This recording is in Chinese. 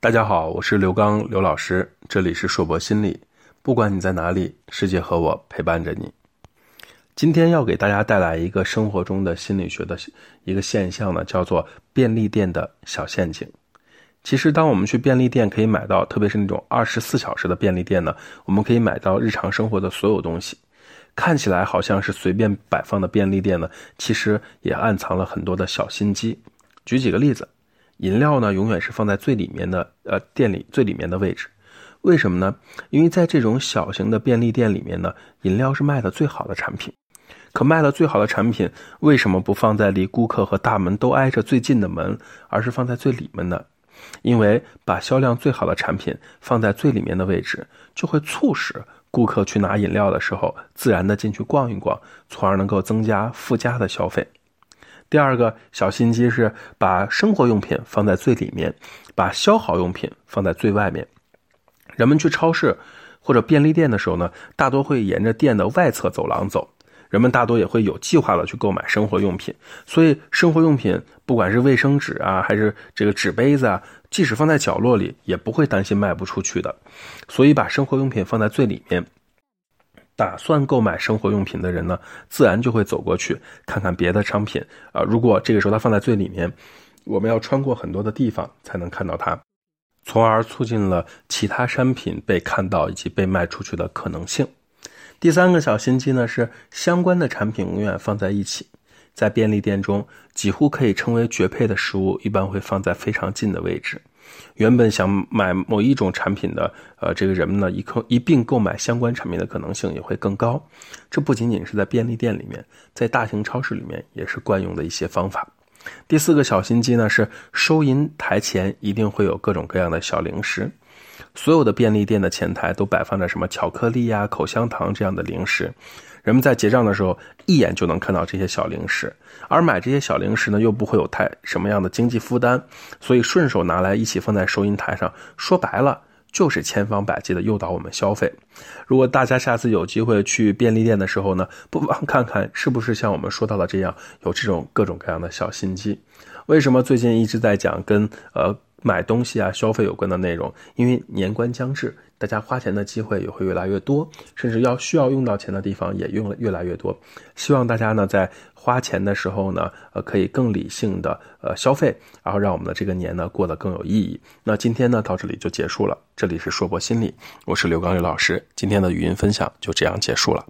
大家好，我是刘刚刘老师，这里是硕博心理。不管你在哪里，世界和我陪伴着你。今天要给大家带来一个生活中的心理学的一个现象呢，叫做便利店的小陷阱。其实，当我们去便利店可以买到，特别是那种二十四小时的便利店呢，我们可以买到日常生活的所有东西。看起来好像是随便摆放的便利店呢，其实也暗藏了很多的小心机。举几个例子。饮料呢，永远是放在最里面的，呃，店里最里面的位置。为什么呢？因为在这种小型的便利店里面呢，饮料是卖的最好的产品。可卖的最好的产品，为什么不放在离顾客和大门都挨着最近的门，而是放在最里面呢？因为把销量最好的产品放在最里面的位置，就会促使顾客去拿饮料的时候，自然的进去逛一逛，从而能够增加附加的消费。第二个小心机是把生活用品放在最里面，把消耗用品放在最外面。人们去超市或者便利店的时候呢，大多会沿着店的外侧走廊走。人们大多也会有计划的去购买生活用品，所以生活用品不管是卫生纸啊，还是这个纸杯子啊，即使放在角落里，也不会担心卖不出去的。所以把生活用品放在最里面。打算购买生活用品的人呢，自然就会走过去看看别的商品啊。如果这个时候它放在最里面，我们要穿过很多的地方才能看到它，从而促进了其他商品被看到以及被卖出去的可能性。第三个小心机呢是相关的产品永远放在一起，在便利店中几乎可以称为绝配的食物，一般会放在非常近的位置。原本想买某一种产品的，呃，这个人们呢，一购一并购买相关产品的可能性也会更高。这不仅仅是在便利店里面，在大型超市里面也是惯用的一些方法。第四个小心机呢，是收银台前一定会有各种各样的小零食。所有的便利店的前台都摆放着什么巧克力呀、口香糖这样的零食。人们在结账的时候，一眼就能看到这些小零食，而买这些小零食呢，又不会有太什么样的经济负担，所以顺手拿来一起放在收银台上，说白了就是千方百计的诱导我们消费。如果大家下次有机会去便利店的时候呢，不妨看看是不是像我们说到的这样，有这种各种各样的小心机。为什么最近一直在讲跟呃？买东西啊，消费有关的内容，因为年关将至，大家花钱的机会也会越来越多，甚至要需要用到钱的地方也用了越来越多。希望大家呢在花钱的时候呢，呃，可以更理性的呃消费，然后让我们的这个年呢过得更有意义。那今天呢到这里就结束了，这里是硕博心理，我是刘刚刘老师，今天的语音分享就这样结束了。